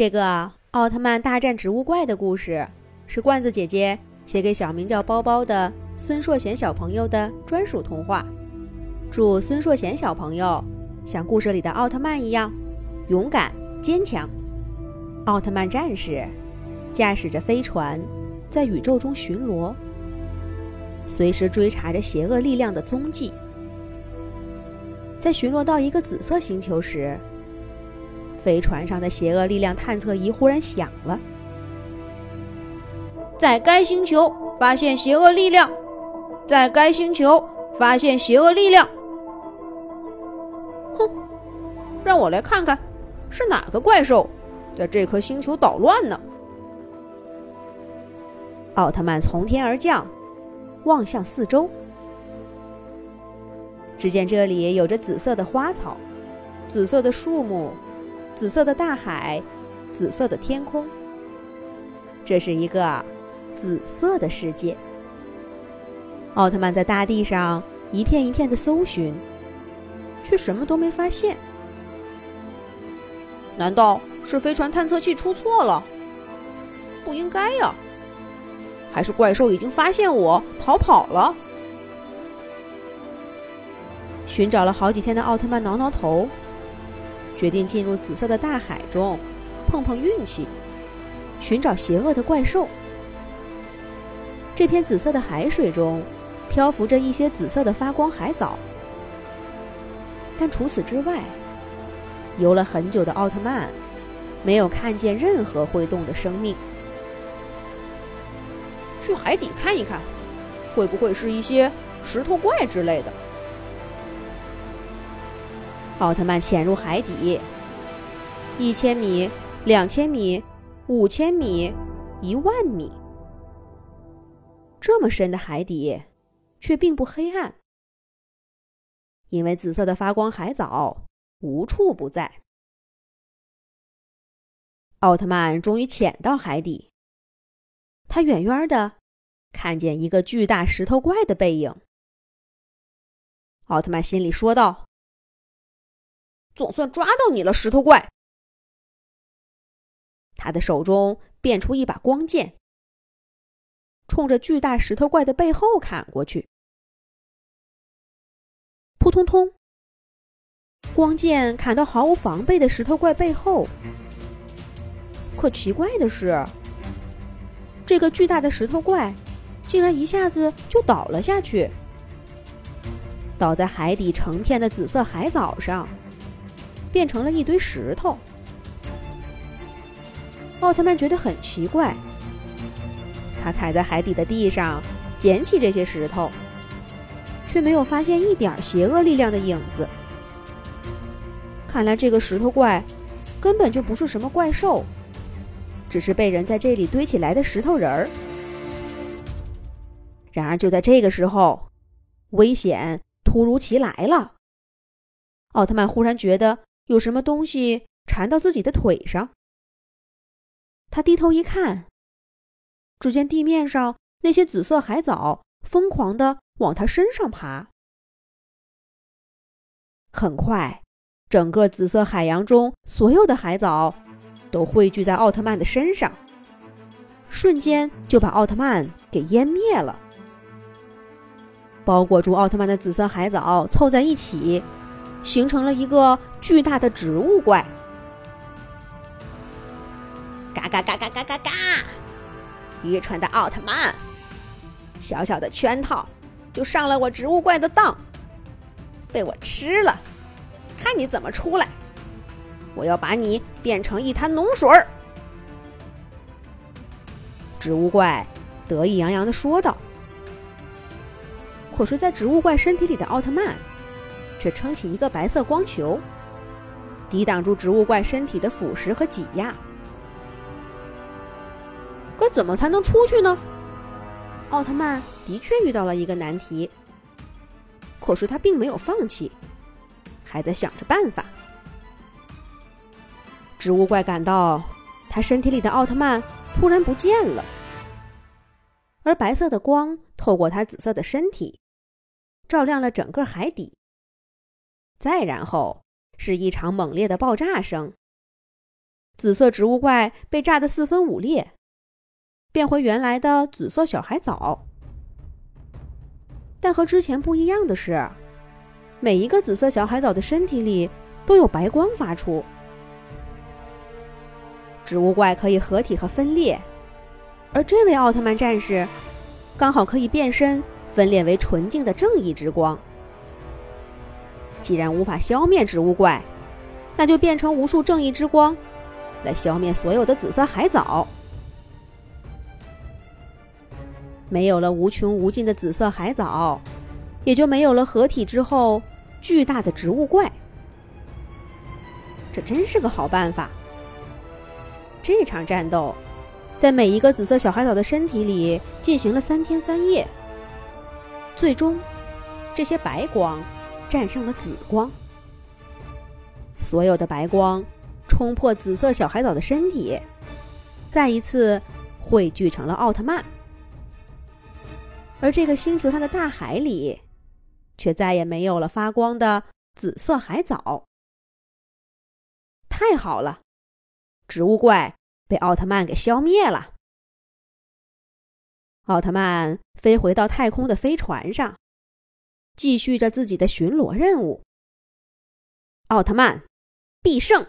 这个奥特曼大战植物怪的故事，是罐子姐姐写给小名叫包包的孙硕贤小朋友的专属童话。祝孙硕贤小朋友像故事里的奥特曼一样勇敢坚强。奥特曼战士驾驶着飞船在宇宙中巡逻，随时追查着邪恶力量的踪迹。在巡逻到一个紫色星球时，飞船上的邪恶力量探测仪忽然响了，在该星球发现邪恶力量，在该星球发现邪恶力量。哼，让我来看看，是哪个怪兽在这颗星球捣乱呢？奥特曼从天而降，望向四周，只见这里有着紫色的花草，紫色的树木。紫色的大海，紫色的天空。这是一个紫色的世界。奥特曼在大地上一片一片的搜寻，却什么都没发现。难道是飞船探测器出错了？不应该呀！还是怪兽已经发现我逃跑了？寻找了好几天的奥特曼挠挠头。决定进入紫色的大海中，碰碰运气，寻找邪恶的怪兽。这片紫色的海水中，漂浮着一些紫色的发光海藻。但除此之外，游了很久的奥特曼，没有看见任何会动的生命。去海底看一看，会不会是一些石头怪之类的？奥特曼潜入海底，一千米、两千米、五千米、一万米，这么深的海底，却并不黑暗，因为紫色的发光海藻无处不在。奥特曼终于潜到海底，他远远的看见一个巨大石头怪的背影。奥特曼心里说道。总算抓到你了，石头怪！他的手中变出一把光剑，冲着巨大石头怪的背后砍过去。扑通通，光剑砍到毫无防备的石头怪背后。可奇怪的是，这个巨大的石头怪竟然一下子就倒了下去，倒在海底成片的紫色海藻上。变成了一堆石头。奥特曼觉得很奇怪，他踩在海底的地上捡起这些石头，却没有发现一点邪恶力量的影子。看来这个石头怪根本就不是什么怪兽，只是被人在这里堆起来的石头人儿。然而就在这个时候，危险突如其来了。奥特曼忽然觉得。有什么东西缠到自己的腿上？他低头一看，只见地面上那些紫色海藻疯狂的往他身上爬。很快，整个紫色海洋中所有的海藻都汇聚在奥特曼的身上，瞬间就把奥特曼给湮灭了。包裹住奥特曼的紫色海藻凑在一起。形成了一个巨大的植物怪，嘎嘎嘎嘎嘎嘎嘎！愚蠢的奥特曼，小小的圈套就上了我植物怪的当，被我吃了，看你怎么出来！我要把你变成一滩脓水儿！植物怪得意洋洋的说道。可是，在植物怪身体里的奥特曼。却撑起一个白色光球，抵挡住植物怪身体的腐蚀和挤压。该怎么才能出去呢？奥特曼的确遇到了一个难题，可是他并没有放弃，还在想着办法。植物怪感到他身体里的奥特曼突然不见了，而白色的光透过他紫色的身体，照亮了整个海底。再然后是一场猛烈的爆炸声，紫色植物怪被炸得四分五裂，变回原来的紫色小海藻。但和之前不一样的是，每一个紫色小海藻的身体里都有白光发出。植物怪可以合体和分裂，而这位奥特曼战士刚好可以变身，分裂为纯净的正义之光。既然无法消灭植物怪，那就变成无数正义之光，来消灭所有的紫色海藻。没有了无穷无尽的紫色海藻，也就没有了合体之后巨大的植物怪。这真是个好办法。这场战斗，在每一个紫色小海藻的身体里进行了三天三夜，最终，这些白光战胜了紫光。所有的白光冲破紫色小海藻的身体，再一次汇聚成了奥特曼。而这个星球上的大海里，却再也没有了发光的紫色海藻。太好了，植物怪被奥特曼给消灭了。奥特曼飞回到太空的飞船上，继续着自己的巡逻任务。奥特曼必胜！